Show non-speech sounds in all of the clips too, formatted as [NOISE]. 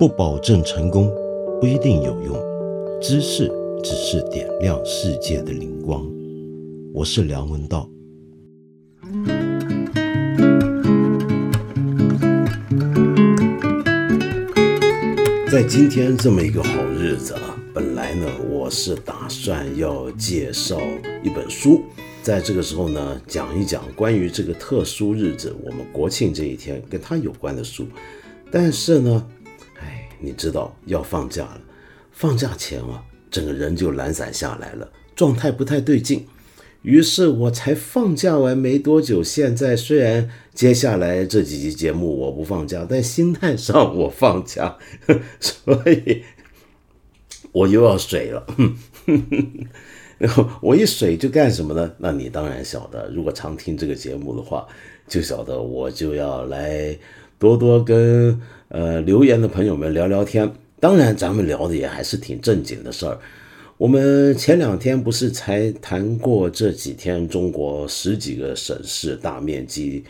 不保证成功，不一定有用。知识只是点亮世界的灵光。我是梁文道。在今天这么一个好日子啊，本来呢，我是打算要介绍一本书。在这个时候呢，讲一讲关于这个特殊日子，我们国庆这一天跟它有关的书。但是呢，你知道要放假了，放假前啊，整个人就懒散下来了，状态不太对劲。于是我才放假完没多久，现在虽然接下来这几集节目我不放假，但心态上我放假，[LAUGHS] 所以我又要水了。然 [LAUGHS] 后我一水就干什么呢？那你当然晓得，如果常听这个节目的话，就晓得我就要来多多跟呃留言的朋友们聊聊天。当然，咱们聊的也还是挺正经的事儿。我们前两天不是才谈过这几天中国十几个省市大面积。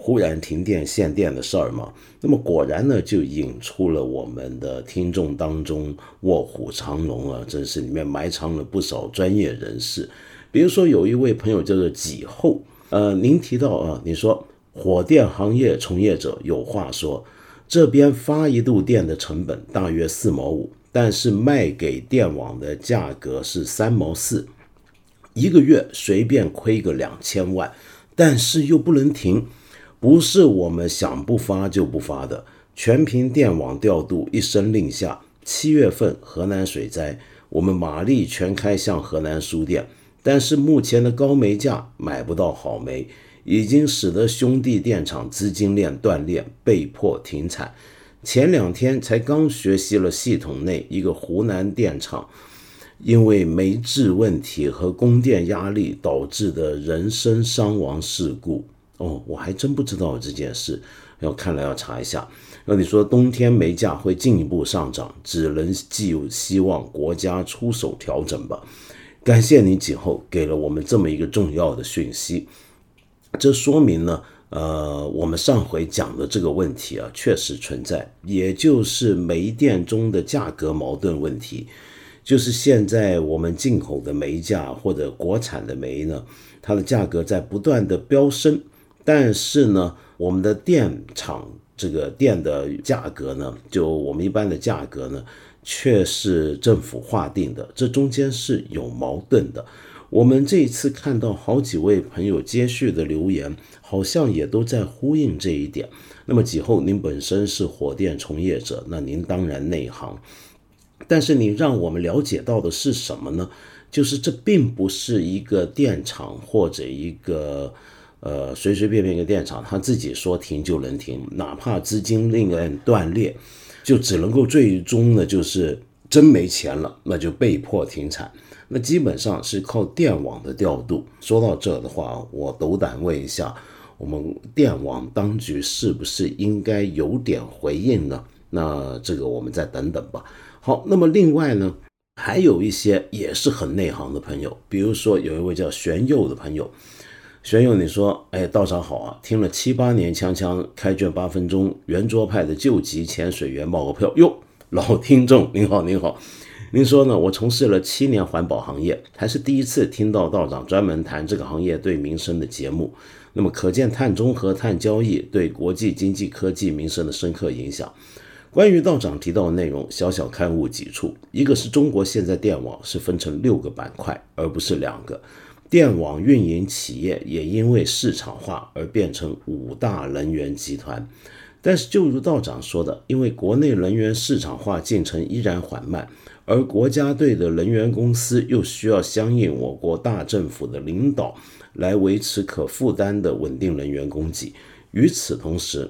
忽然停电限电的事儿吗，那么果然呢，就引出了我们的听众当中卧虎藏龙啊，真是里面埋藏了不少专业人士。比如说有一位朋友叫做几后，呃，您提到啊，你说火电行业从业者有话说，这边发一度电的成本大约四毛五，但是卖给电网的价格是三毛四，一个月随便亏个两千万，但是又不能停。不是我们想不发就不发的，全凭电网调度一声令下。七月份河南水灾，我们马力全开向河南输电，但是目前的高煤价买不到好煤，已经使得兄弟电厂资金链断裂，被迫停产。前两天才刚学习了系统内一个湖南电厂因为煤质问题和供电压力导致的人身伤亡事故。哦，我还真不知道这件事，要看来要查一下。那你说冬天煤价会进一步上涨，只能寄希望国家出手调整吧。感谢你几后给了我们这么一个重要的讯息，这说明呢，呃，我们上回讲的这个问题啊，确实存在，也就是煤电中的价格矛盾问题，就是现在我们进口的煤价或者国产的煤呢，它的价格在不断的飙升。但是呢，我们的电厂这个电的价格呢，就我们一般的价格呢，却是政府划定的，这中间是有矛盾的。我们这一次看到好几位朋友接续的留言，好像也都在呼应这一点。那么几后您本身是火电从业者，那您当然内行，但是你让我们了解到的是什么呢？就是这并不是一个电厂或者一个。呃，随随便便一个电厂，他自己说停就能停，哪怕资金链断裂，就只能够最终呢，就是真没钱了，那就被迫停产。那基本上是靠电网的调度。说到这的话，我斗胆问一下，我们电网当局是不是应该有点回应呢？那这个我们再等等吧。好，那么另外呢，还有一些也是很内行的朋友，比如说有一位叫玄佑的朋友。玄佑，你说，哎，道长好啊！听了七八年，锵锵开卷八分钟，圆桌派的救急潜水员冒个票哟，老听众您好您好，您说呢？我从事了七年环保行业，还是第一次听到道长专门谈这个行业对民生的节目。那么可见碳中和、碳交易对国际经济、科技、民生的深刻影响。关于道长提到的内容，小小刊物几处，一个是中国现在电网是分成六个板块，而不是两个。电网运营企业也因为市场化而变成五大能源集团，但是就如道长说的，因为国内能源市场化进程依然缓慢，而国家队的能源公司又需要相应我国大政府的领导来维持可负担的稳定能源供给。与此同时，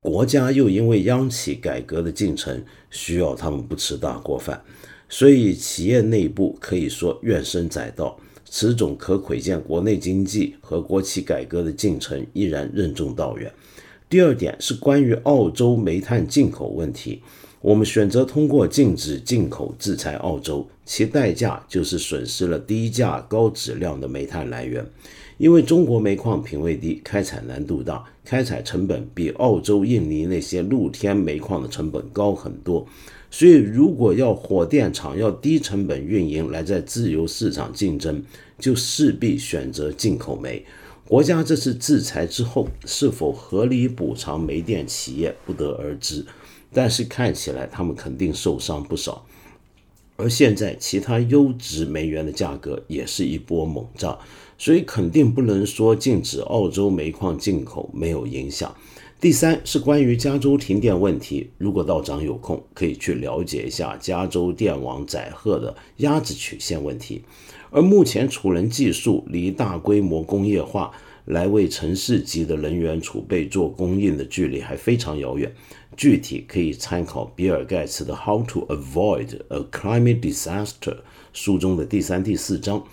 国家又因为央企改革的进程需要他们不吃大锅饭，所以企业内部可以说怨声载道。此种可窥见国内经济和国企改革的进程依然任重道远。第二点是关于澳洲煤炭进口问题，我们选择通过禁止进口制裁澳洲，其代价就是损失了低价高质量的煤炭来源。因为中国煤矿品位低，开采难度大，开采成本比澳洲、印尼那些露天煤矿的成本高很多。所以，如果要火电厂要低成本运营来在自由市场竞争，就势必选择进口煤。国家这次制裁之后，是否合理补偿煤电企业，不得而知。但是看起来他们肯定受伤不少。而现在，其他优质煤源的价格也是一波猛涨，所以肯定不能说禁止澳洲煤矿进口没有影响。第三是关于加州停电问题，如果道长有空，可以去了解一下加州电网载荷的鸭子曲线问题。而目前储能技术离大规模工业化来为城市级的能源储备做供应的距离还非常遥远。具体可以参考比尔盖茨的《How to Avoid a Climate Disaster》书中的第三、第四章。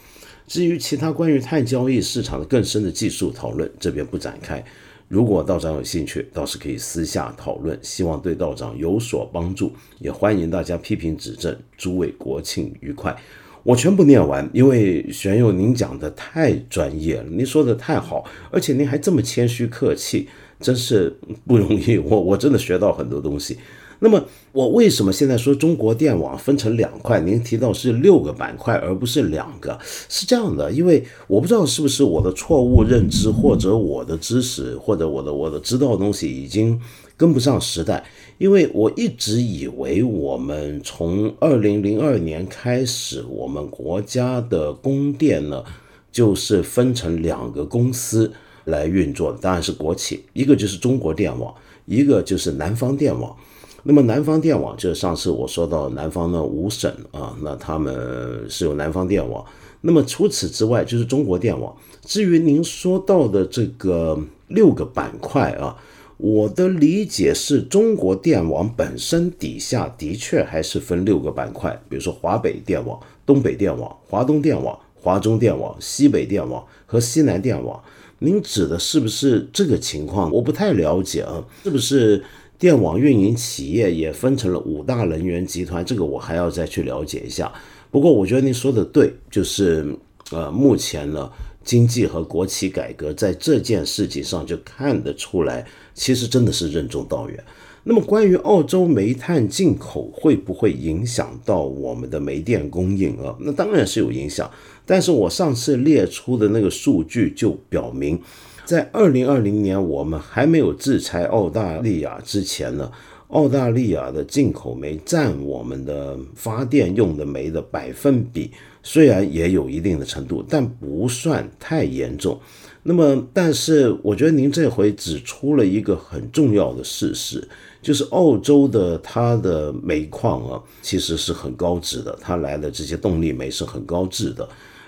至于其他关于碳交易市场的更深的技术讨论，这边不展开。如果道长有兴趣，倒是可以私下讨论，希望对道长有所帮助。也欢迎大家批评指正。诸位国庆愉快！我全部念完，因为玄佑您讲的太专业了，您说的太好，而且您还这么谦虚客气。真是不容易，[LAUGHS] 我我真的学到很多东西。那么，我为什么现在说中国电网分成两块？您提到是六个板块，而不是两个，是这样的。因为我不知道是不是我的错误认知，或者我的知识，或者我的我的知道的东西已经跟不上时代。因为我一直以为我们从二零零二年开始，我们国家的供电呢，就是分成两个公司。来运作的当然是国企，一个就是中国电网，一个就是南方电网。那么南方电网就是上次我说到南方的五省啊，那他们是有南方电网。那么除此之外就是中国电网。至于您说到的这个六个板块啊，我的理解是中国电网本身底下的确还是分六个板块，比如说华北电网、东北电网、华东电网、华中电网、西北电网和西南电网。您指的是不是这个情况？我不太了解啊，是不是电网运营企业也分成了五大能源集团？这个我还要再去了解一下。不过我觉得您说的对，就是呃，目前呢，经济和国企改革在这件事情上就看得出来，其实真的是任重道远。那么关于澳洲煤炭进口会不会影响到我们的煤电供应啊？那当然是有影响。但是我上次列出的那个数据就表明，在二零二零年我们还没有制裁澳大利亚之前呢，澳大利亚的进口煤占我们的发电用的煤的百分比，虽然也有一定的程度，但不算太严重。那么，但是我觉得您这回指出了一个很重要的事实，就是澳洲的它的煤矿啊，其实是很高质的，它来的这些动力煤是很高质的。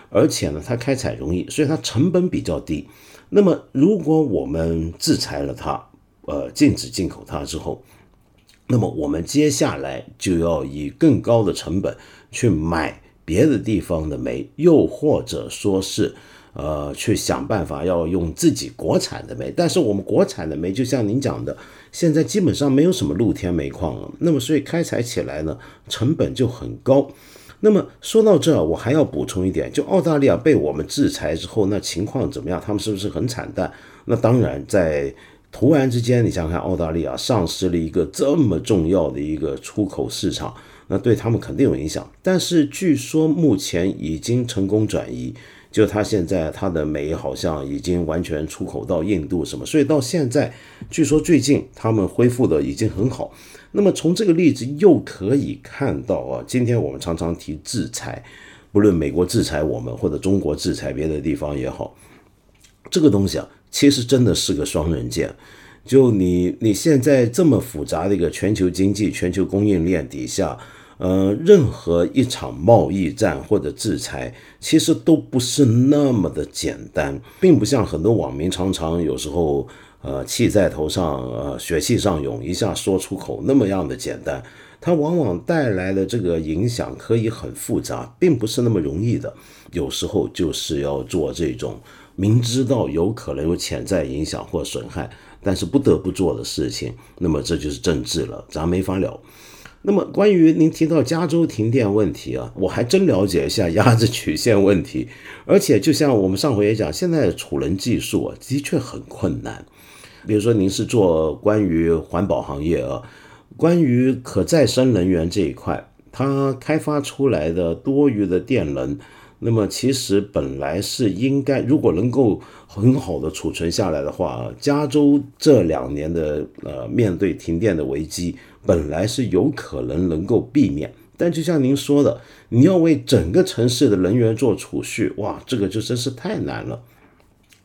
而且呢，它开采容易，所以它成本比较低。那么，如果我们制裁了它，呃，禁止进口它之后，那么我们接下来就要以更高的成本去买别的地方的煤，又或者说是，呃，去想办法要用自己国产的煤。但是我们国产的煤，就像您讲的，现在基本上没有什么露天煤矿了。那么，所以开采起来呢，成本就很高。那么说到这，我还要补充一点，就澳大利亚被我们制裁之后，那情况怎么样？他们是不是很惨淡？那当然，在突然之间，你想想看，澳大利亚丧失了一个这么重要的一个出口市场，那对他们肯定有影响。但是据说目前已经成功转移，就他现在他的煤好像已经完全出口到印度什么，所以到现在，据说最近他们恢复的已经很好。那么从这个例子又可以看到啊，今天我们常常提制裁，不论美国制裁我们或者中国制裁别的地方也好，这个东西啊，其实真的是个双刃剑。就你你现在这么复杂的一个全球经济、全球供应链底下，呃，任何一场贸易战或者制裁，其实都不是那么的简单，并不像很多网民常常有时候。呃，气在头上，呃，血气上涌，一下说出口那么样的简单，它往往带来的这个影响可以很复杂，并不是那么容易的。有时候就是要做这种明知道有可能有潜在影响或损害，但是不得不做的事情。那么这就是政治了，咱没法聊。那么关于您提到加州停电问题啊，我还真了解一下鸭子曲线问题。而且就像我们上回也讲，现在的储能技术啊，的确很困难。比如说您是做关于环保行业啊，关于可再生能源这一块，它开发出来的多余的电能。那么其实本来是应该，如果能够很好的储存下来的话，加州这两年的呃面对停电的危机，本来是有可能能够避免。但就像您说的，你要为整个城市的人员做储蓄，哇，这个就真是太难了。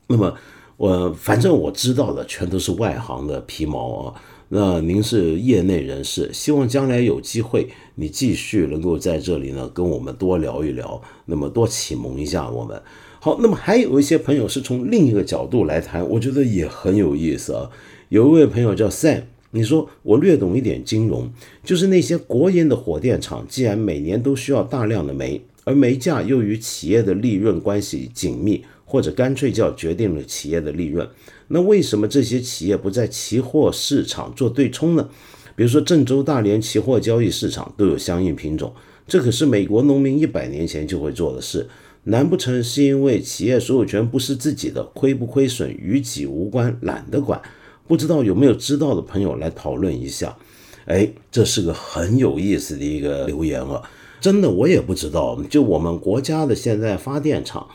那么我反正我知道的全都是外行的皮毛啊。那您是业内人士，希望将来有机会，你继续能够在这里呢，跟我们多聊一聊，那么多启蒙一下我们。好，那么还有一些朋友是从另一个角度来谈，我觉得也很有意思啊。有一位朋友叫 Sam，你说我略懂一点金融，就是那些国营的火电厂，既然每年都需要大量的煤，而煤价又与企业的利润关系紧密，或者干脆叫决定了企业的利润。那为什么这些企业不在期货市场做对冲呢？比如说郑州大连期货交易市场都有相应品种，这可是美国农民一百年前就会做的事。难不成是因为企业所有权不是自己的，亏不亏损与己无关，懒得管？不知道有没有知道的朋友来讨论一下？哎，这是个很有意思的一个留言啊！真的，我也不知道。就我们国家的现在发电厂。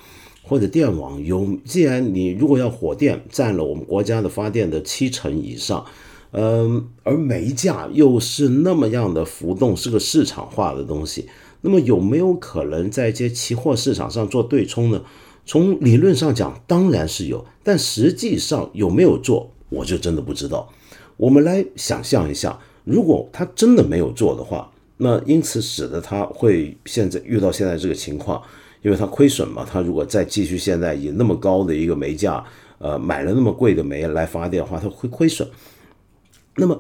或者电网有，既然你如果要火电占了我们国家的发电的七成以上，嗯，而煤价又是那么样的浮动，是个市场化的东西，那么有没有可能在一些期货市场上做对冲呢？从理论上讲，当然是有，但实际上有没有做，我就真的不知道。我们来想象一下，如果他真的没有做的话，那因此使得他会现在遇到现在这个情况。因为他亏损嘛，他如果再继续现在以那么高的一个煤价，呃，买了那么贵的煤来发电的话，他会亏损。那么，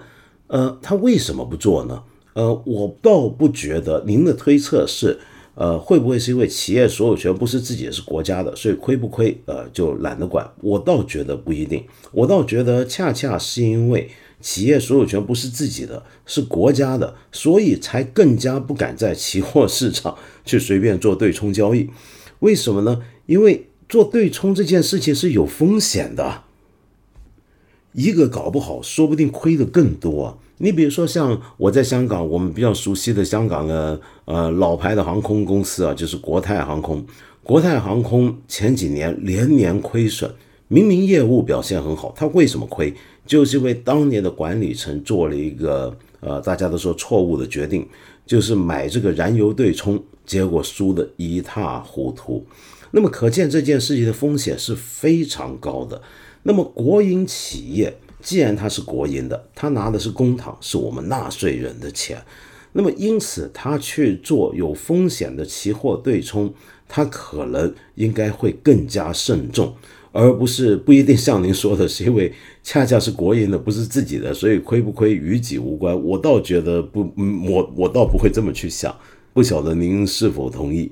呃，他为什么不做呢？呃，我倒不觉得。您的推测是，呃，会不会是因为企业所有权不是自己，是国家的，所以亏不亏，呃，就懒得管？我倒觉得不一定。我倒觉得恰恰是因为。企业所有权不是自己的，是国家的，所以才更加不敢在期货市场去随便做对冲交易。为什么呢？因为做对冲这件事情是有风险的，一个搞不好，说不定亏的更多。你比如说，像我在香港，我们比较熟悉的香港的呃老牌的航空公司啊，就是国泰航空。国泰航空前几年连年亏损，明明业务表现很好，它为什么亏？就是因为当年的管理层做了一个呃，大家都说错误的决定，就是买这个燃油对冲，结果输得一塌糊涂。那么可见这件事情的风险是非常高的。那么国营企业既然它是国营的，它拿的是公帑，是我们纳税人的钱，那么因此它去做有风险的期货对冲，它可能应该会更加慎重。而不是不一定像您说的，是因为恰恰是国营的，不是自己的，所以亏不亏与己无关。我倒觉得不，嗯我我倒不会这么去想。不晓得您是否同意？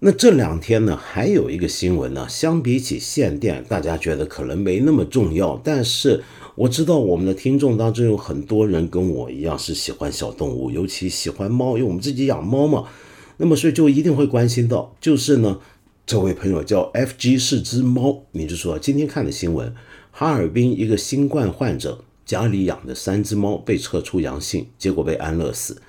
那这两天呢，还有一个新闻呢，相比起限电，大家觉得可能没那么重要。但是我知道我们的听众当中有很多人跟我一样是喜欢小动物，尤其喜欢猫，因为我们自己养猫嘛。那么所以就一定会关心到，就是呢。这位朋友叫 F.G 是只猫，你就说今天看的新闻，哈尔滨一个新冠患者家里养的三只猫被测出阳性，结果被安乐死。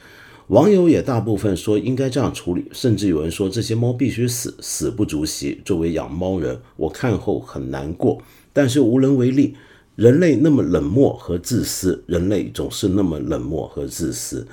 网友也大部分说应该这样处理，甚至有人说这些猫必须死，死不足惜。作为养猫人，我看后很难过，但是无能为力。人类那么冷漠和自私，人类总是那么冷漠和自私。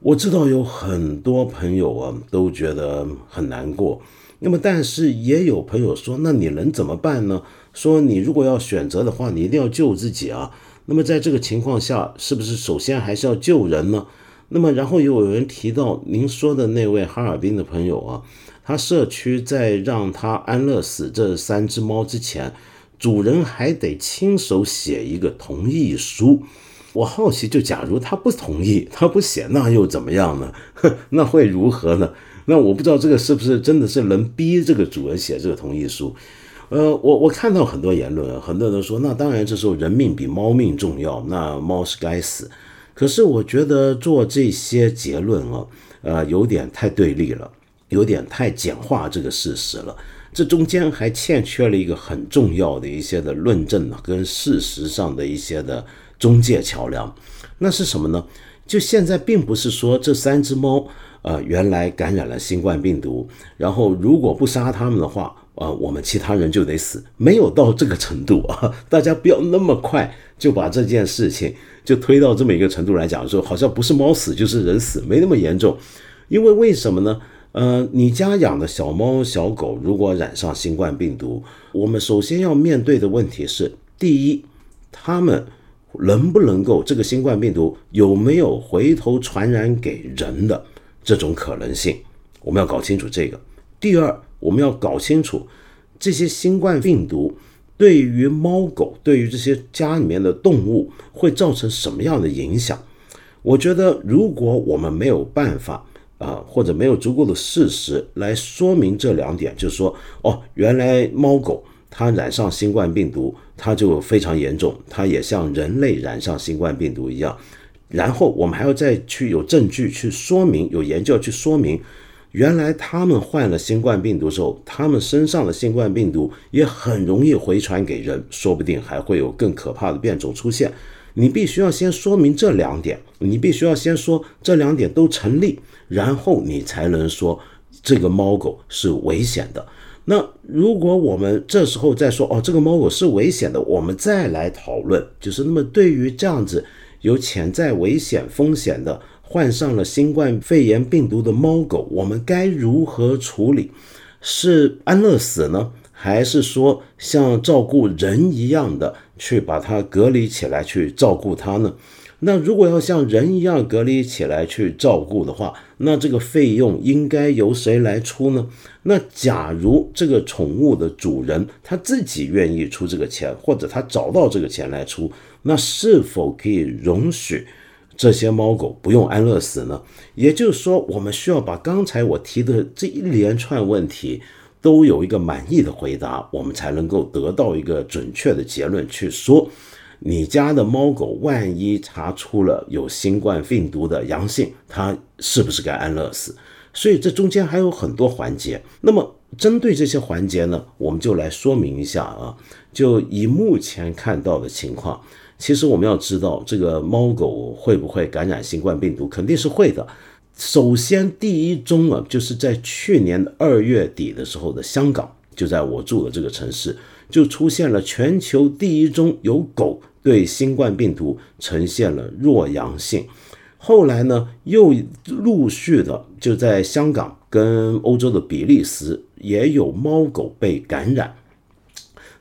我知道有很多朋友啊都觉得很难过。那么，但是也有朋友说，那你能怎么办呢？说你如果要选择的话，你一定要救自己啊。那么，在这个情况下，是不是首先还是要救人呢？那么，然后又有人提到您说的那位哈尔滨的朋友啊，他社区在让他安乐死这三只猫之前，主人还得亲手写一个同意书。我好奇，就假如他不同意，他不写，那又怎么样呢？[LAUGHS] 那会如何呢？那我不知道这个是不是真的是能逼这个主人写这个同意书？呃，我我看到很多言论，很多人都说，那当然这时候人命比猫命重要，那猫是该死。可是我觉得做这些结论啊，呃，有点太对立了，有点太简化这个事实了。这中间还欠缺了一个很重要的一些的论证呢跟事实上的一些的中介桥梁。那是什么呢？就现在并不是说这三只猫，呃，原来感染了新冠病毒，然后如果不杀它们的话，呃，我们其他人就得死，没有到这个程度啊。大家不要那么快就把这件事情就推到这么一个程度来讲，说好像不是猫死就是人死，没那么严重。因为为什么呢？呃，你家养的小猫小狗如果染上新冠病毒，我们首先要面对的问题是：第一，它们能不能够这个新冠病毒有没有回头传染给人的这种可能性？我们要搞清楚这个。第二，我们要搞清楚这些新冠病毒对于猫狗、对于这些家里面的动物会造成什么样的影响？我觉得，如果我们没有办法。啊，或者没有足够的事实来说明这两点，就是说，哦，原来猫狗它染上新冠病毒，它就非常严重，它也像人类染上新冠病毒一样。然后我们还要再去有证据去说明，有研究去说明，原来他们患了新冠病毒之后，他们身上的新冠病毒也很容易回传给人，说不定还会有更可怕的变种出现。你必须要先说明这两点，你必须要先说这两点都成立。然后你才能说这个猫狗是危险的。那如果我们这时候再说哦，这个猫狗是危险的，我们再来讨论，就是那么对于这样子有潜在危险风险的患上了新冠肺炎病毒的猫狗，我们该如何处理？是安乐死呢，还是说像照顾人一样的去把它隔离起来去照顾它呢？那如果要像人一样隔离起来去照顾的话，那这个费用应该由谁来出呢？那假如这个宠物的主人他自己愿意出这个钱，或者他找到这个钱来出，那是否可以容许这些猫狗不用安乐死呢？也就是说，我们需要把刚才我提的这一连串问题都有一个满意的回答，我们才能够得到一个准确的结论，去说。你家的猫狗万一查出了有新冠病毒的阳性，它是不是该安乐死？所以这中间还有很多环节。那么针对这些环节呢，我们就来说明一下啊。就以目前看到的情况，其实我们要知道这个猫狗会不会感染新冠病毒，肯定是会的。首先第一宗啊，就是在去年二月底的时候的香港，就在我住的这个城市，就出现了全球第一宗有狗。对新冠病毒呈现了弱阳性，后来呢，又陆续的就在香港跟欧洲的比利时也有猫狗被感染。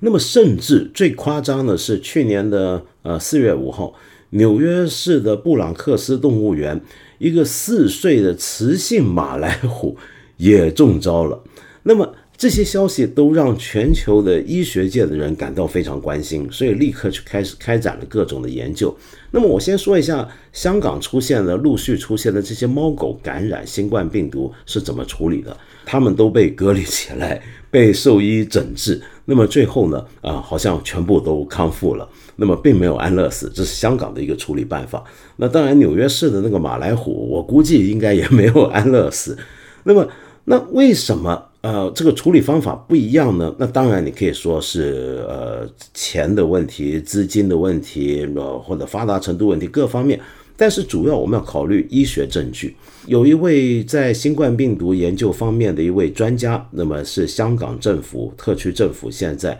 那么，甚至最夸张的是去年的呃四月五号，纽约市的布朗克斯动物园一个四岁的雌性马来虎也中招了。那么。这些消息都让全球的医学界的人感到非常关心，所以立刻去开始开展了各种的研究。那么我先说一下香港出现的陆续出现的这些猫狗感染新冠病毒是怎么处理的？他们都被隔离起来，被兽医诊治。那么最后呢，啊，好像全部都康复了。那么并没有安乐死，这是香港的一个处理办法。那当然，纽约市的那个马来虎，我估计应该也没有安乐死。那么，那为什么？呃，这个处理方法不一样呢。那当然，你可以说是呃钱的问题、资金的问题，呃或者发达程度问题各方面。但是主要我们要考虑医学证据。有一位在新冠病毒研究方面的一位专家，那么是香港政府特区政府现在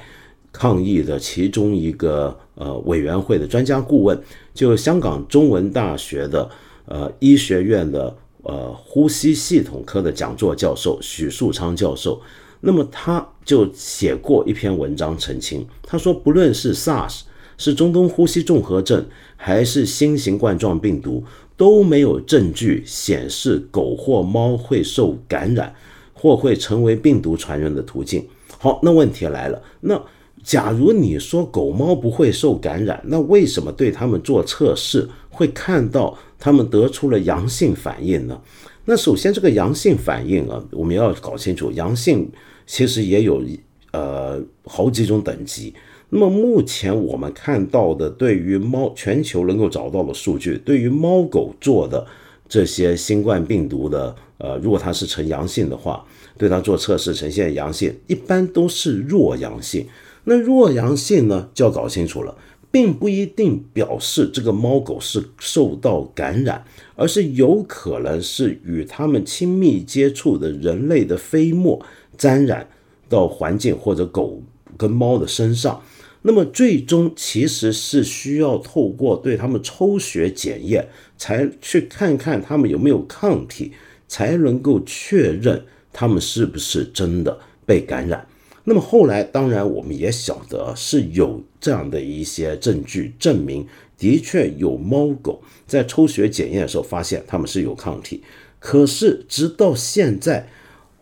抗疫的其中一个呃委员会的专家顾问，就香港中文大学的呃医学院的。呃，呼吸系统科的讲座教授许树昌教授，那么他就写过一篇文章澄清，他说，不论是 SARS，是中东呼吸综合症，还是新型冠状病毒，都没有证据显示狗或猫会受感染，或会成为病毒传人的途径。好，那问题来了，那假如你说狗猫不会受感染，那为什么对他们做测试会看到？他们得出了阳性反应呢？那首先这个阳性反应啊，我们要搞清楚，阳性其实也有呃好几种等级。那么目前我们看到的，对于猫全球能够找到的数据，对于猫狗做的这些新冠病毒的，呃，如果它是呈阳性的话，对它做测试呈现阳性，一般都是弱阳性。那弱阳性呢，就要搞清楚了，并不一定表示这个猫狗是受到感染，而是有可能是与它们亲密接触的人类的飞沫沾染到环境或者狗跟猫的身上。那么最终其实是需要透过对他们抽血检验，才去看看他们有没有抗体，才能够确认他们是不是真的被感染。那么后来当然我们也晓得是有这样的一些证据证明，的确有猫狗在抽血检验的时候发现他们是有抗体，可是直到现在，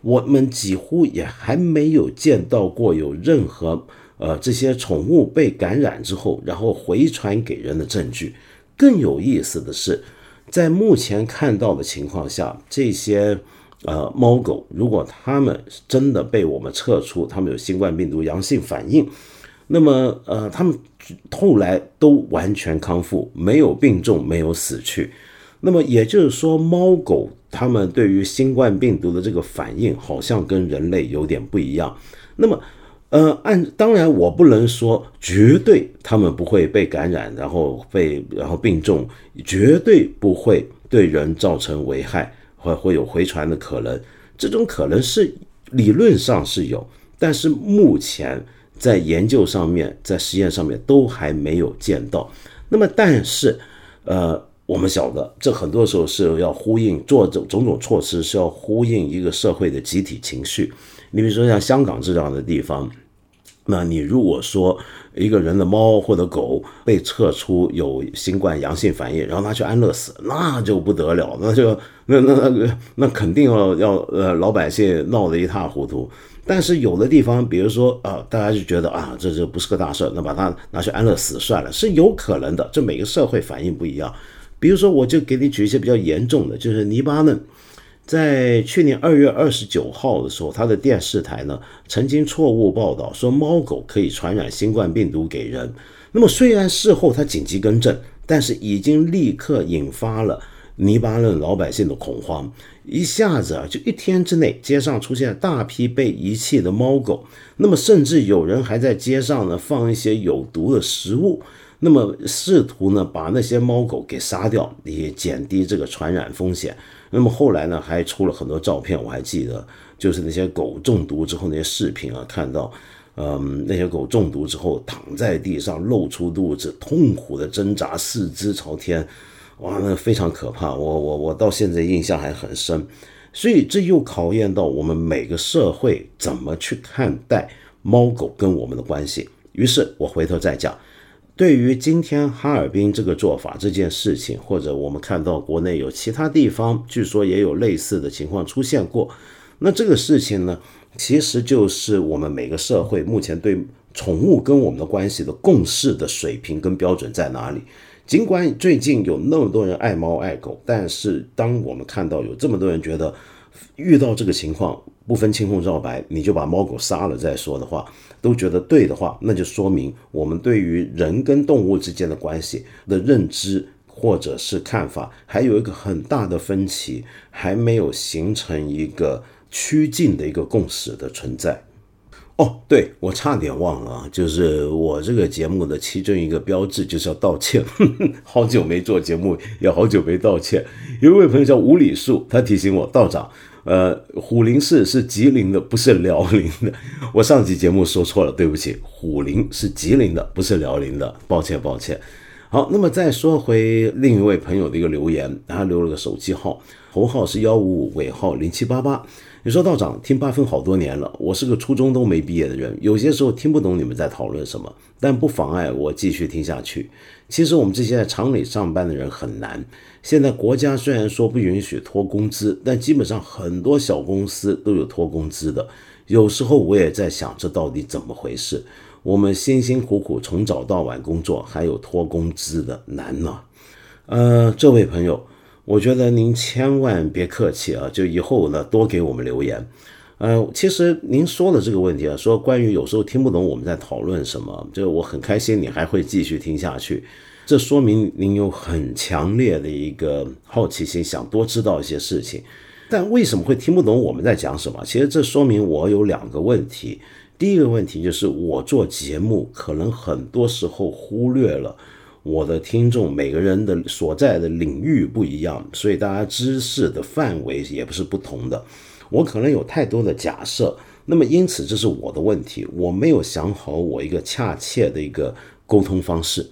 我们几乎也还没有见到过有任何。呃，这些宠物被感染之后，然后回传给人的证据。更有意思的是，在目前看到的情况下，这些呃猫狗，如果它们真的被我们测出它们有新冠病毒阳性反应，那么呃，它们后来都完全康复，没有病重，没有死去。那么也就是说，猫狗它们对于新冠病毒的这个反应，好像跟人类有点不一样。那么。呃，按当然，我不能说绝对他们不会被感染，然后被然后病重，绝对不会对人造成危害，会会有回传的可能。这种可能是理论上是有，但是目前在研究上面，在实验上面都还没有见到。那么，但是，呃，我们晓得，这很多时候是要呼应做种种种措施，是要呼应一个社会的集体情绪。你比如说像香港这样的地方，那你如果说一个人的猫或者狗被测出有新冠阳性反应，然后拿去安乐死，那就不得了，那就那那那那肯定要要呃老百姓闹得一塌糊涂。但是有的地方，比如说啊，大家就觉得啊，这这不是个大事，那把它拿去安乐死算了，是有可能的。这每个社会反应不一样。比如说，我就给你举一些比较严重的，就是黎巴嫩。在去年二月二十九号的时候，他的电视台呢曾经错误报道说猫狗可以传染新冠病毒给人。那么虽然事后他紧急更正，但是已经立刻引发了黎巴嫩老百姓的恐慌。一下子啊，就一天之内，街上出现大批被遗弃的猫狗。那么甚至有人还在街上呢放一些有毒的食物，那么试图呢把那些猫狗给杀掉，以减低这个传染风险。那么后来呢，还出了很多照片，我还记得，就是那些狗中毒之后那些视频啊，看到，嗯，那些狗中毒之后躺在地上露出肚子，痛苦的挣扎，四肢朝天，哇，那非常可怕。我我我到现在印象还很深，所以这又考验到我们每个社会怎么去看待猫狗跟我们的关系。于是我回头再讲。对于今天哈尔滨这个做法这件事情，或者我们看到国内有其他地方，据说也有类似的情况出现过。那这个事情呢，其实就是我们每个社会目前对宠物跟我们的关系的共识的水平跟标准在哪里。尽管最近有那么多人爱猫爱狗，但是当我们看到有这么多人觉得遇到这个情况不分青红皂白，你就把猫狗杀了再说的话。都觉得对的话，那就说明我们对于人跟动物之间的关系的认知或者是看法，还有一个很大的分歧，还没有形成一个趋近的一个共识的存在。哦，对我差点忘了啊，就是我这个节目的其中一个标志就是要道歉，[LAUGHS] 好久没做节目，也好久没道歉。有一位朋友叫吴礼树，他提醒我道长。呃，虎林市是吉林的，不是辽宁的。我上期节目说错了，对不起。虎林是吉林的，不是辽宁的，抱歉抱歉。好，那么再说回另一位朋友的一个留言，他留了个手机号，头号是幺五五，尾号零七八八。你说道长听八分好多年了，我是个初中都没毕业的人，有些时候听不懂你们在讨论什么，但不妨碍我继续听下去。其实我们这些在厂里上班的人很难。现在国家虽然说不允许拖工资，但基本上很多小公司都有拖工资的。有时候我也在想，这到底怎么回事？我们辛辛苦苦从早到晚工作，还有拖工资的，难呢？呃，这位朋友，我觉得您千万别客气啊，就以后呢多给我们留言。呃，其实您说的这个问题啊，说关于有时候听不懂我们在讨论什么，就我很开心，你还会继续听下去，这说明您有很强烈的一个好奇心，想多知道一些事情。但为什么会听不懂我们在讲什么？其实这说明我有两个问题。第一个问题就是我做节目可能很多时候忽略了我的听众每个人的所在的领域不一样，所以大家知识的范围也不是不同的。我可能有太多的假设，那么因此这是我的问题，我没有想好我一个恰切的一个沟通方式。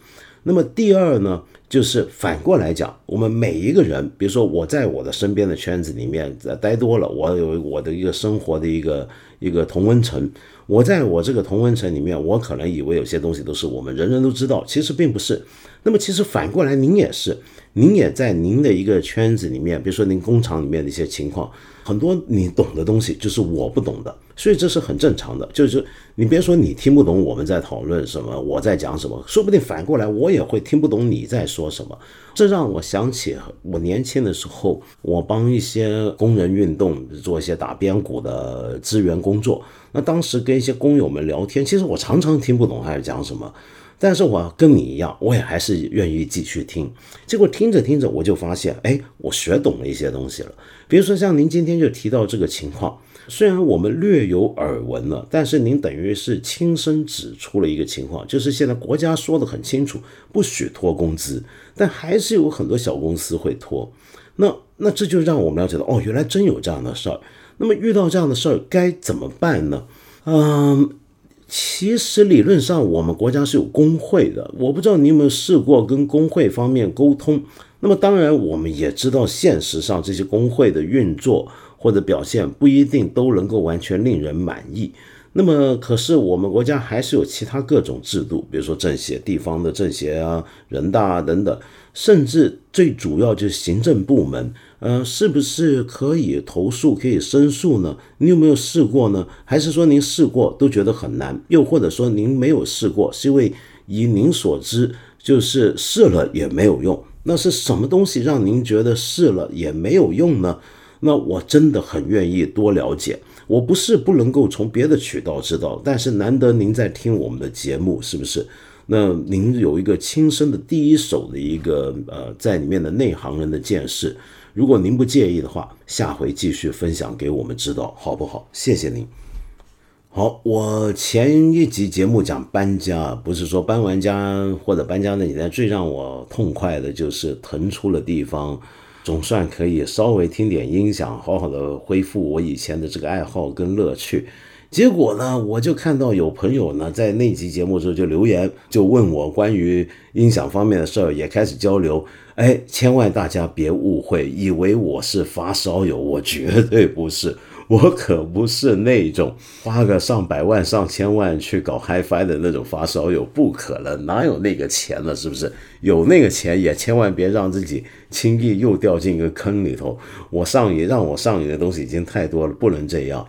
那么第二呢，就是反过来讲，我们每一个人，比如说我在我的身边的圈子里面待多了，我有我的一个生活的一个一个同温层，我在我这个同温层里面，我可能以为有些东西都是我们人人都知道，其实并不是。那么其实反过来，您也是。您也在您的一个圈子里面，比如说您工厂里面的一些情况，很多你懂的东西就是我不懂的，所以这是很正常的。就是你别说你听不懂我们在讨论什么，我在讲什么，说不定反过来我也会听不懂你在说什么。这让我想起我年轻的时候，我帮一些工人运动做一些打边鼓的支援工作，那当时跟一些工友们聊天，其实我常常听不懂他在讲什么。但是我跟你一样，我也还是愿意继续听。结果听着听着，我就发现，哎，我学懂了一些东西了。比如说像您今天就提到这个情况，虽然我们略有耳闻了，但是您等于是亲身指出了一个情况，就是现在国家说的很清楚，不许拖工资，但还是有很多小公司会拖。那那这就让我们了解到，哦，原来真有这样的事儿。那么遇到这样的事儿该怎么办呢？嗯。其实理论上，我们国家是有工会的。我不知道你有没有试过跟工会方面沟通。那么，当然我们也知道，现实上这些工会的运作或者表现不一定都能够完全令人满意。那么，可是我们国家还是有其他各种制度，比如说政协、地方的政协啊、人大啊等等，甚至最主要就是行政部门。呃，是不是可以投诉、可以申诉呢？你有没有试过呢？还是说您试过都觉得很难？又或者说您没有试过，是因为以您所知，就是试了也没有用？那是什么东西让您觉得试了也没有用呢？那我真的很愿意多了解。我不是不能够从别的渠道知道，但是难得您在听我们的节目，是不是？那您有一个亲身的第一手的一个呃，在里面的内行人的见识。如果您不介意的话，下回继续分享给我们知道，好不好？谢谢您。好，我前一集节目讲搬家，不是说搬完家或者搬家那几天最让我痛快的就是腾出了地方，总算可以稍微听点音响，好好的恢复我以前的这个爱好跟乐趣。结果呢，我就看到有朋友呢在那集节目之后就留言，就问我关于音响方面的事儿，也开始交流。哎，千万大家别误会，以为我是发烧友，我绝对不是，我可不是那种花个上百万、上千万去搞 HiFi 的那种发烧友，不可能，哪有那个钱了？是不是？有那个钱，也千万别让自己轻易又掉进一个坑里头。我上瘾，让我上瘾的东西已经太多了，不能这样。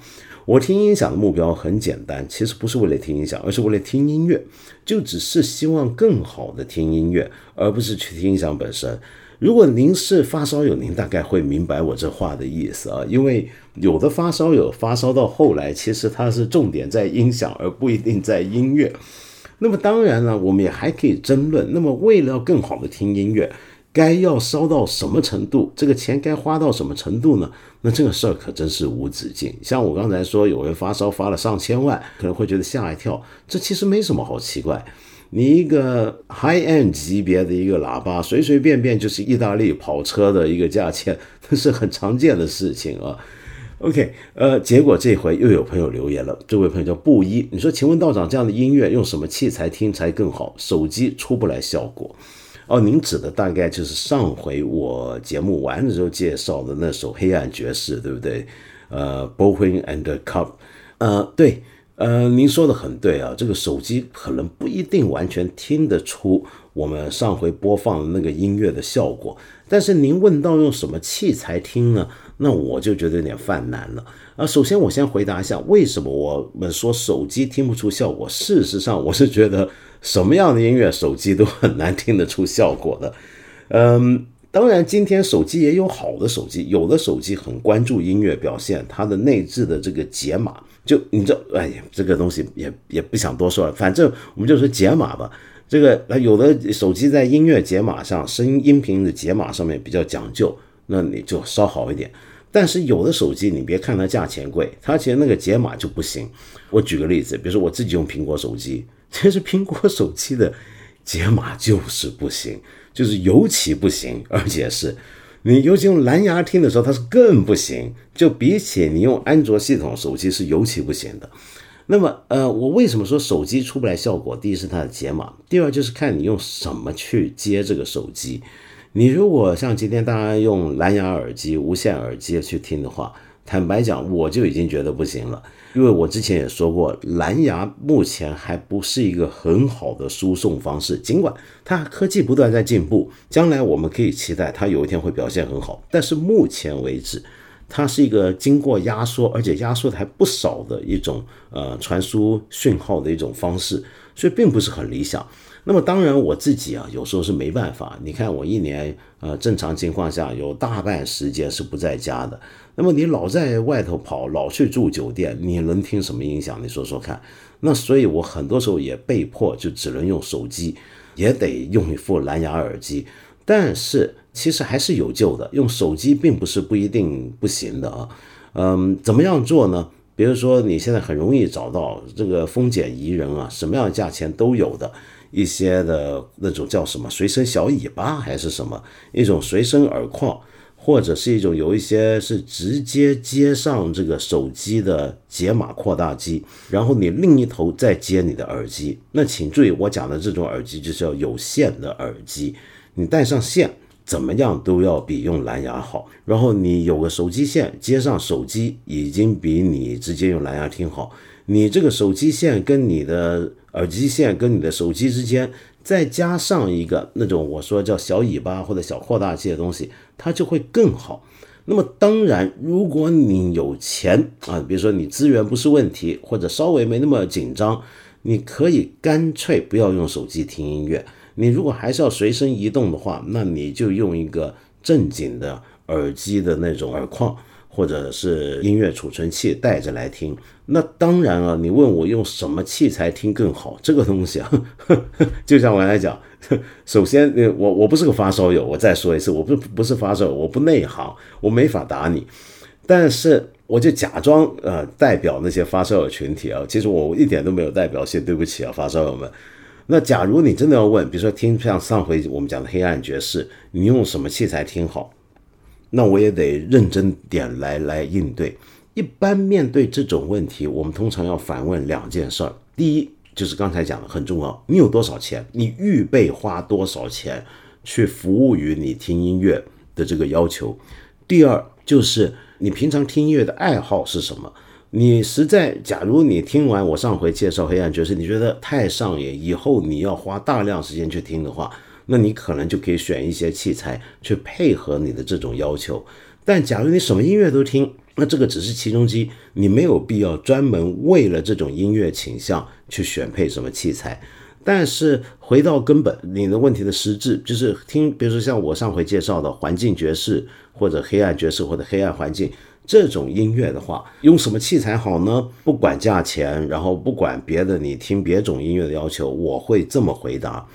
我听音响的目标很简单，其实不是为了听音响，而是为了听音乐，就只是希望更好的听音乐，而不是去听音响本身。如果您是发烧友，您大概会明白我这话的意思啊，因为有的发烧友发烧到后来，其实他是重点在音响，而不一定在音乐。那么当然了，我们也还可以争论。那么为了更好的听音乐。该要烧到什么程度？这个钱该花到什么程度呢？那这个事儿可真是无止境。像我刚才说，有人发烧发了上千万，可能会觉得吓一跳。这其实没什么好奇怪。你一个 high end 级别的一个喇叭，随随便便就是意大利跑车的一个价钱，那是很常见的事情啊。OK，呃，结果这回又有朋友留言了。这位朋友叫布衣，你说，请问道长，这样的音乐用什么器材听才更好？手机出不来效果。哦，您指的大概就是上回我节目完的时候介绍的那首《黑暗爵士》，对不对？呃 b o w i n and Cup，呃，对，呃，您说的很对啊，这个手机可能不一定完全听得出我们上回播放的那个音乐的效果。但是您问到用什么器材听呢？那我就觉得有点犯难了。啊，首先我先回答一下，为什么我们说手机听不出效果？事实上，我是觉得。什么样的音乐，手机都很难听得出效果的。嗯，当然，今天手机也有好的手机，有的手机很关注音乐表现，它的内置的这个解码，就你知道，哎呀，这个东西也也不想多说了，反正我们就说解码吧。这个有的手机在音乐解码上、声音音频的解码上面比较讲究，那你就稍好一点。但是有的手机，你别看它价钱贵，它其实那个解码就不行。我举个例子，比如说我自己用苹果手机，其实苹果手机的解码就是不行，就是尤其不行，而且是你尤其用蓝牙听的时候，它是更不行。就比起你用安卓系统手机是尤其不行的。那么，呃，我为什么说手机出不来效果？第一是它的解码，第二就是看你用什么去接这个手机。你如果像今天大家用蓝牙耳机、无线耳机去听的话，坦白讲，我就已经觉得不行了。因为我之前也说过，蓝牙目前还不是一个很好的输送方式。尽管它科技不断在进步，将来我们可以期待它有一天会表现很好，但是目前为止。它是一个经过压缩，而且压缩的还不少的一种呃传输讯号的一种方式，所以并不是很理想。那么当然我自己啊，有时候是没办法。你看我一年呃正常情况下有大半时间是不在家的，那么你老在外头跑，老去住酒店，你能听什么音响？你说说看。那所以我很多时候也被迫就只能用手机，也得用一副蓝牙耳机，但是。其实还是有救的，用手机并不是不一定不行的啊。嗯，怎么样做呢？比如说你现在很容易找到这个丰俭宜人啊，什么样的价钱都有的一些的那种叫什么随身小尾巴还是什么一种随身耳框，或者是一种有一些是直接接上这个手机的解码扩大机，然后你另一头再接你的耳机。那请注意，我讲的这种耳机就是要有线的耳机，你带上线。怎么样都要比用蓝牙好，然后你有个手机线接上手机，已经比你直接用蓝牙听好。你这个手机线跟你的耳机线跟你的手机之间，再加上一个那种我说叫小尾巴或者小扩大器的东西，它就会更好。那么当然，如果你有钱啊，比如说你资源不是问题，或者稍微没那么紧张，你可以干脆不要用手机听音乐。你如果还是要随身移动的话，那你就用一个正经的耳机的那种耳框，或者是音乐储存器带着来听。那当然了，你问我用什么器材听更好，这个东西啊，呵 [LAUGHS] 呵就像我来讲，[LAUGHS] 首先，我我不是个发烧友，我再说一次，我不不是发烧友，我不内行，我没法打你。但是我就假装呃代表那些发烧友群体啊，其实我一点都没有代表性，对不起啊，发烧友们。那假如你真的要问，比如说听像上回我们讲的黑暗爵士，你用什么器材听好？那我也得认真点来来应对。一般面对这种问题，我们通常要反问两件事儿：第一，就是刚才讲的很重要，你有多少钱？你预备花多少钱去服务于你听音乐的这个要求？第二，就是你平常听音乐的爱好是什么？你实在，假如你听完我上回介绍黑暗爵士，你觉得太上瘾，以后你要花大量时间去听的话，那你可能就可以选一些器材去配合你的这种要求。但假如你什么音乐都听，那这个只是其中之一，你没有必要专门为了这种音乐倾向去选配什么器材。但是回到根本，你的问题的实质就是听，比如说像我上回介绍的环境爵士，或者黑暗爵士，或者黑暗环境。这种音乐的话，用什么器材好呢？不管价钱，然后不管别的，你听别种音乐的要求，我会这么回答：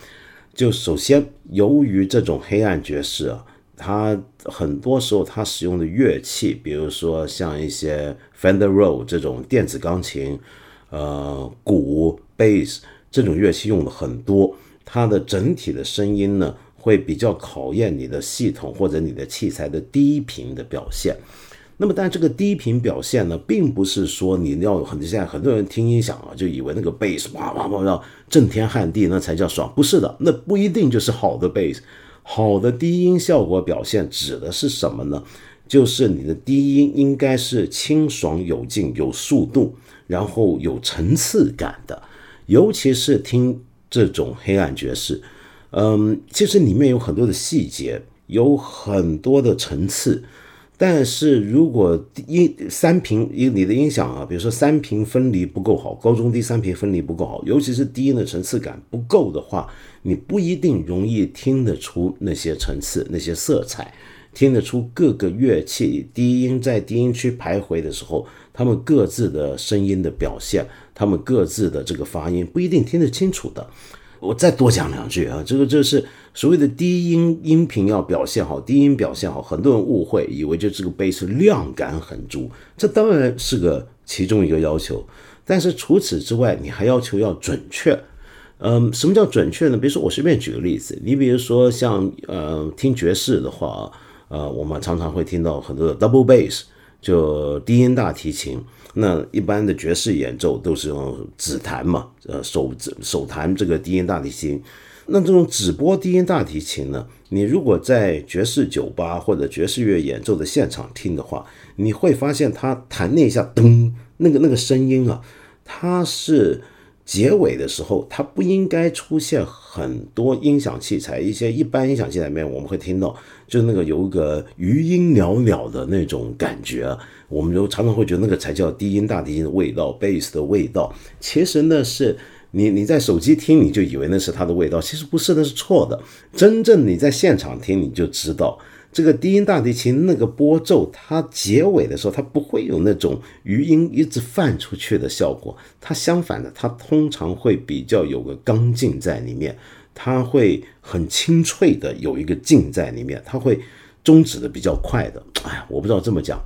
就首先，由于这种黑暗爵士啊，它很多时候它使用的乐器，比如说像一些 Fender Rhodes 这种电子钢琴，呃，鼓、bass 这种乐器用的很多，它的整体的声音呢，会比较考验你的系统或者你的器材的低频的表现。那么，但这个低频表现呢，并不是说你要很现在很多人听音响啊，就以为那个贝斯哇哇哇要震天撼地，那才叫爽。不是的，那不一定就是好的贝斯。好的低音效果表现指的是什么呢？就是你的低音应该是清爽有劲、有速度，然后有层次感的。尤其是听这种黑暗爵士，嗯，其实里面有很多的细节，有很多的层次。但是如果音三频音你的音响啊，比如说三频分离不够好，高中低三频分离不够好，尤其是低音的层次感不够的话，你不一定容易听得出那些层次、那些色彩，听得出各个乐器低音在低音区徘徊的时候，他们各自的声音的表现，他们各自的这个发音不一定听得清楚的。我再多讲两句啊，这个这是所谓的低音音频要表现好，低音表现好，很多人误会，以为就这个贝斯量感很足，这当然是个其中一个要求，但是除此之外，你还要求要准确。嗯，什么叫准确呢？比如说我随便举个例子，你比如说像呃听爵士的话，呃，我们常常会听到很多的 double bass，就低音大提琴。那一般的爵士演奏都是用指弹嘛，呃，手指手弹这个低音大提琴。那这种指拨低音大提琴呢，你如果在爵士酒吧或者爵士乐演奏的现场听的话，你会发现它弹那一下噔，那个那个声音啊，它是。结尾的时候，它不应该出现很多音响器材。一些一般音响器材里面，我们会听到，就是那个有一个余音袅袅的那种感觉。我们就常常会觉得那个才叫低音大提琴的味道，贝斯的味道。其实呢，是你你在手机听，你就以为那是它的味道，其实不是，那是错的。真正你在现场听，你就知道。这个低音大提琴那个拨奏，它结尾的时候，它不会有那种余音一直泛出去的效果。它相反的，它通常会比较有个刚劲在里面，它会很清脆的有一个劲在里面，它会终止的比较快的。哎呀，我不知道这么讲，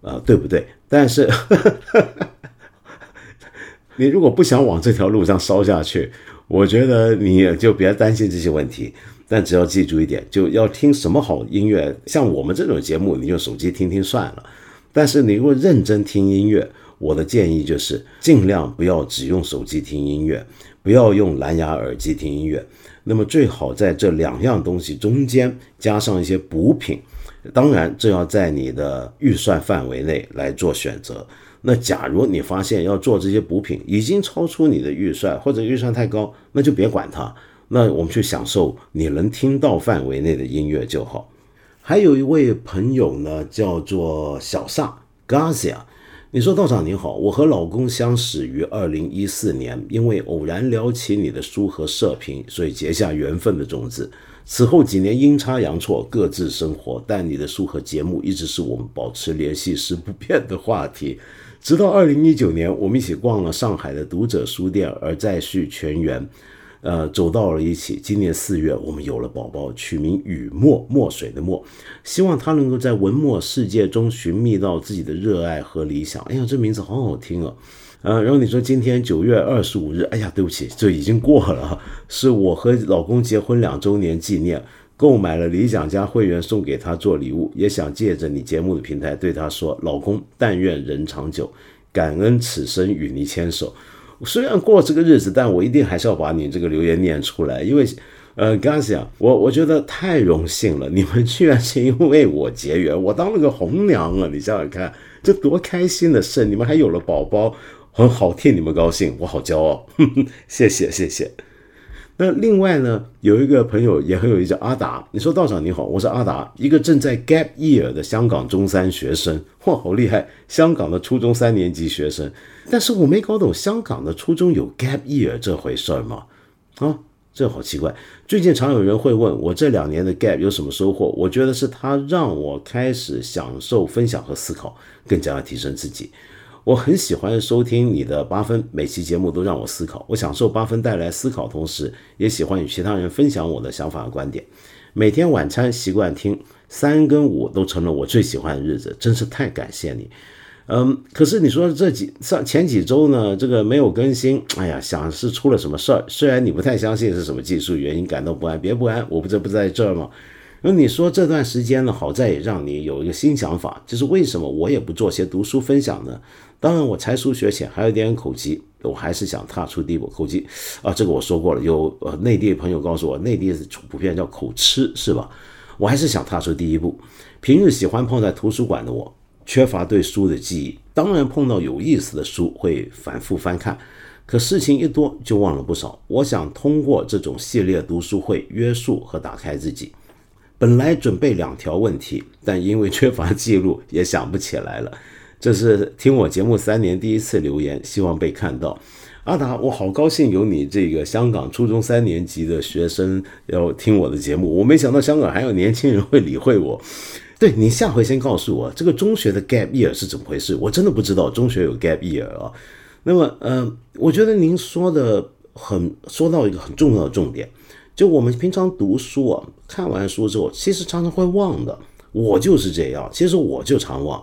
呃，对不对？但是 [LAUGHS] 你如果不想往这条路上烧下去，我觉得你就别担心这些问题。但只要记住一点，就要听什么好音乐。像我们这种节目，你用手机听听算了。但是你如果认真听音乐，我的建议就是尽量不要只用手机听音乐，不要用蓝牙耳机听音乐。那么最好在这两样东西中间加上一些补品。当然，这要在你的预算范围内来做选择。那假如你发现要做这些补品已经超出你的预算，或者预算太高，那就别管它。那我们去享受你能听到范围内的音乐就好。还有一位朋友呢，叫做小萨 Garcia。你说道长你好，我和老公相识于二零一四年，因为偶然聊起你的书和社评，所以结下缘分的种子。此后几年阴差阳错各自生活，但你的书和节目一直是我们保持联系时不变的话题。直到二零一九年，我们一起逛了上海的读者书店，而再续全缘。呃，走到了一起。今年四月，我们有了宝宝，取名雨墨，墨水的墨，希望他能够在文墨世界中寻觅到自己的热爱和理想。哎呀，这名字好好听啊！呃，然后你说今天九月二十五日，哎呀，对不起，这已经过了，是我和老公结婚两周年纪念，购买了理想家会员送给他做礼物，也想借着你节目的平台对他说，老公，但愿人长久，感恩此生与你牵手。虽然过这个日子，但我一定还是要把你这个留言念出来，因为，呃，刚想，我我觉得太荣幸了，你们居然是因为我结缘，我当了个红娘了，你想想看，这多开心的事！你们还有了宝宝，很好替你们高兴，我好骄傲，谢 [LAUGHS] 谢谢谢。那另外呢，有一个朋友也很有意思，阿达。你说道长你好，我是阿达，一个正在 gap year 的香港中三学生。哇，好厉害！香港的初中三年级学生，但是我没搞懂香港的初中有 gap year 这回事儿吗？啊，这好奇怪。最近常有人会问我这两年的 gap 有什么收获？我觉得是他让我开始享受分享和思考，更加的提升自己。我很喜欢收听你的八分，每期节目都让我思考。我享受八分带来思考，同时也喜欢与其他人分享我的想法和观点。每天晚餐习惯听，三跟五都成了我最喜欢的日子，真是太感谢你。嗯，可是你说这几上前几周呢，这个没有更新，哎呀，想是出了什么事儿。虽然你不太相信是什么技术原因感到不安，别不安，我不这不在这儿吗？那你说这段时间呢，好在也让你有一个新想法，就是为什么我也不做些读书分享呢？当然，我才疏学浅，还有点口疾，我还是想踏出第一步。口疾啊，这个我说过了。有呃内地朋友告诉我，内地是普遍叫口吃，是吧？我还是想踏出第一步。平日喜欢泡在图书馆的我，缺乏对书的记忆，当然碰到有意思的书会反复翻看，可事情一多就忘了不少。我想通过这种系列读书会约束和打开自己。本来准备两条问题，但因为缺乏记录，也想不起来了。这是听我节目三年第一次留言，希望被看到。阿达，我好高兴有你这个香港初中三年级的学生要听我的节目。我没想到香港还有年轻人会理会我。对你下回先告诉我这个中学的 gap year 是怎么回事？我真的不知道中学有 gap year 啊。那么，呃，我觉得您说的很说到一个很重要的重点。就我们平常读书啊，看完书之后，其实常常会忘的。我就是这样，其实我就常忘。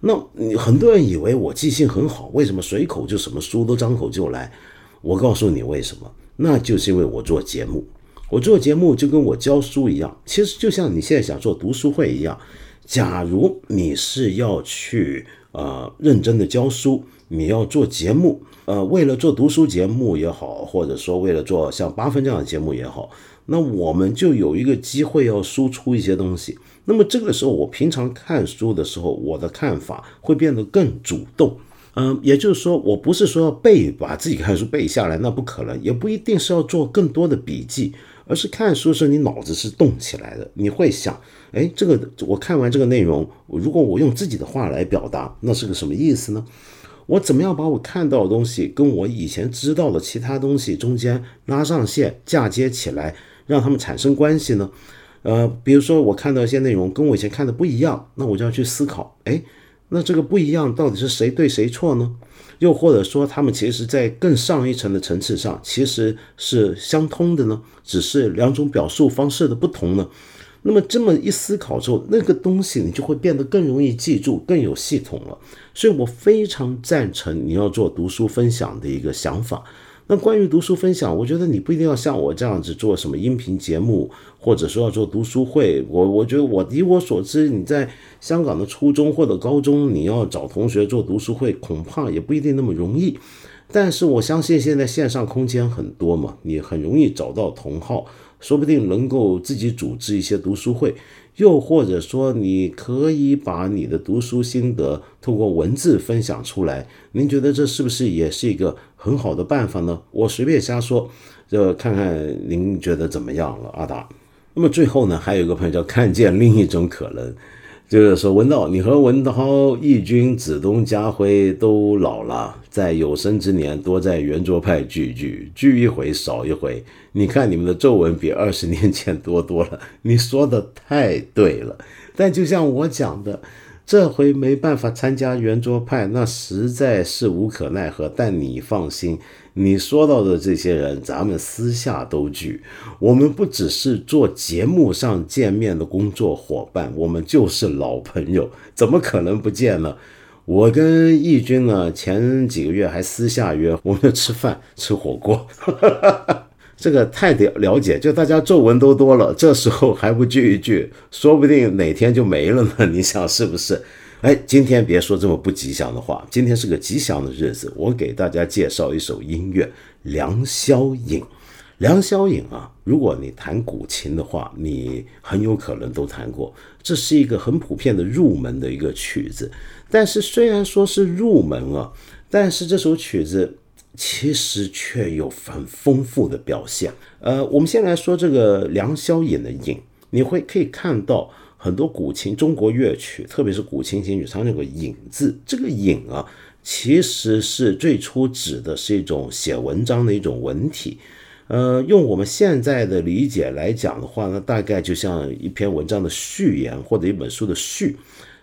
那你很多人以为我记性很好，为什么随口就什么书都张口就来？我告诉你为什么，那就是因为我做节目。我做节目就跟我教书一样，其实就像你现在想做读书会一样。假如你是要去呃认真的教书，你要做节目。呃，为了做读书节目也好，或者说为了做像八分这样的节目也好，那我们就有一个机会要输出一些东西。那么这个时候，我平常看书的时候，我的看法会变得更主动。嗯，也就是说，我不是说要背，把自己看书背下来，那不可能，也不一定是要做更多的笔记，而是看书的时候，你脑子是动起来的，你会想，哎，这个我看完这个内容，如果我用自己的话来表达，那是个什么意思呢？我怎么样把我看到的东西跟我以前知道的其他东西中间拉上线、嫁接起来，让他们产生关系呢？呃，比如说我看到一些内容跟我以前看的不一样，那我就要去思考，哎，那这个不一样到底是谁对谁错呢？又或者说他们其实在更上一层的层次上其实是相通的呢？只是两种表述方式的不同呢？那么这么一思考之后，那个东西你就会变得更容易记住，更有系统了。所以我非常赞成你要做读书分享的一个想法。那关于读书分享，我觉得你不一定要像我这样子做什么音频节目，或者说要做读书会。我我觉得我以我所知，你在香港的初中或者高中，你要找同学做读书会，恐怕也不一定那么容易。但是我相信现在线上空间很多嘛，你很容易找到同好。说不定能够自己组织一些读书会，又或者说你可以把你的读书心得通过文字分享出来。您觉得这是不是也是一个很好的办法呢？我随便瞎说，就看看您觉得怎么样了，阿达。那么最后呢，还有一个朋友叫看见另一种可能。就是说，文道，你和文涛、义军、子东、家辉都老了，在有生之年多在圆桌派聚聚，聚一回少一回。你看你们的皱纹比二十年前多多了。你说的太对了，但就像我讲的。这回没办法参加圆桌派，那实在是无可奈何。但你放心，你说到的这些人，咱们私下都聚。我们不只是做节目上见面的工作伙伴，我们就是老朋友，怎么可能不见呢？我跟义军呢，前几个月还私下约，我们吃饭吃火锅。[LAUGHS] 这个太了了解，就大家皱纹都多了，这时候还不聚一聚，说不定哪天就没了呢。你想是不是？哎，今天别说这么不吉祥的话，今天是个吉祥的日子，我给大家介绍一首音乐《良宵引》。良宵引啊，如果你弹古琴的话，你很有可能都弹过。这是一个很普遍的入门的一个曲子，但是虽然说是入门啊，但是这首曲子。其实却有很丰富的表现。呃，我们先来说这个梁宵引的引，你会可以看到很多古琴中国乐曲，特别是古琴琴曲，常有个引字。这个引啊，其实是最初指的是一种写文章的一种文体。呃，用我们现在的理解来讲的话呢，大概就像一篇文章的序言或者一本书的序，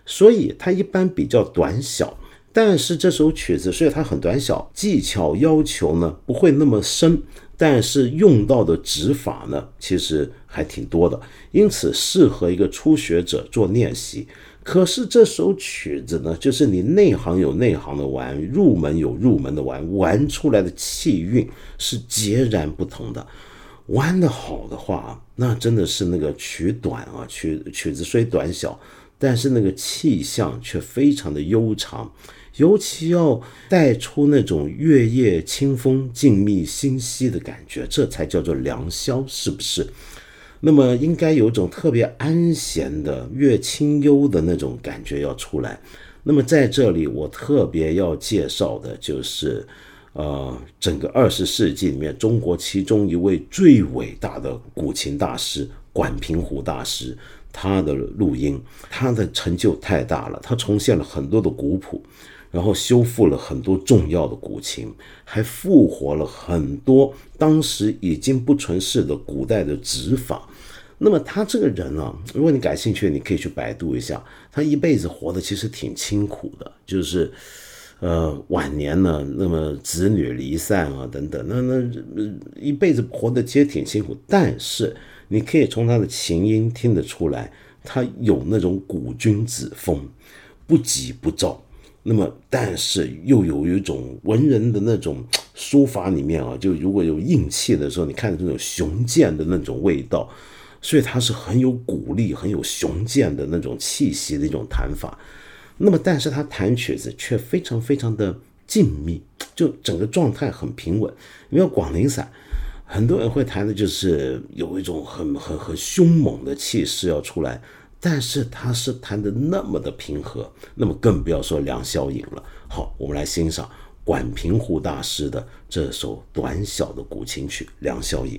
所以它一般比较短小。但是这首曲子，所以它很短小，技巧要求呢不会那么深，但是用到的指法呢其实还挺多的，因此适合一个初学者做练习。可是这首曲子呢，就是你内行有内行的玩，入门有入门的玩，玩出来的气韵是截然不同的。玩的好的话，那真的是那个曲短啊，曲曲子虽短小，但是那个气象却非常的悠长。尤其要带出那种月夜清风、静谧心息的感觉，这才叫做良宵，是不是？那么应该有种特别安闲的、月清幽的那种感觉要出来。那么在这里，我特别要介绍的就是，呃，整个二十世纪里面，中国其中一位最伟大的古琴大师管平湖大师，他的录音，他的成就太大了，他重现了很多的古谱，然后修复了很多重要的古琴，还复活了很多当时已经不存世的古代的指法。那么他这个人啊，如果你感兴趣，你可以去百度一下，他一辈子活的其实挺清苦的，就是。呃，晚年呢，那么子女离散啊，等等，那那一辈子活得其实挺辛苦。但是你可以从他的琴音听得出来，他有那种古君子风，不急不躁。那么，但是又有一种文人的那种书法里面啊，就如果有硬气的时候，你看这种雄健的那种味道，所以他是很有鼓励、很有雄健的那种气息的一种弹法。那么，但是他弹曲子却非常非常的静谧，就整个状态很平稳。因为广陵散，很多人会弹的就是有一种很很很凶猛的气势要出来，但是他是弹的那么的平和，那么更不要说梁宵引了。好，我们来欣赏管平湖大师的这首短小的古琴曲《梁宵引》。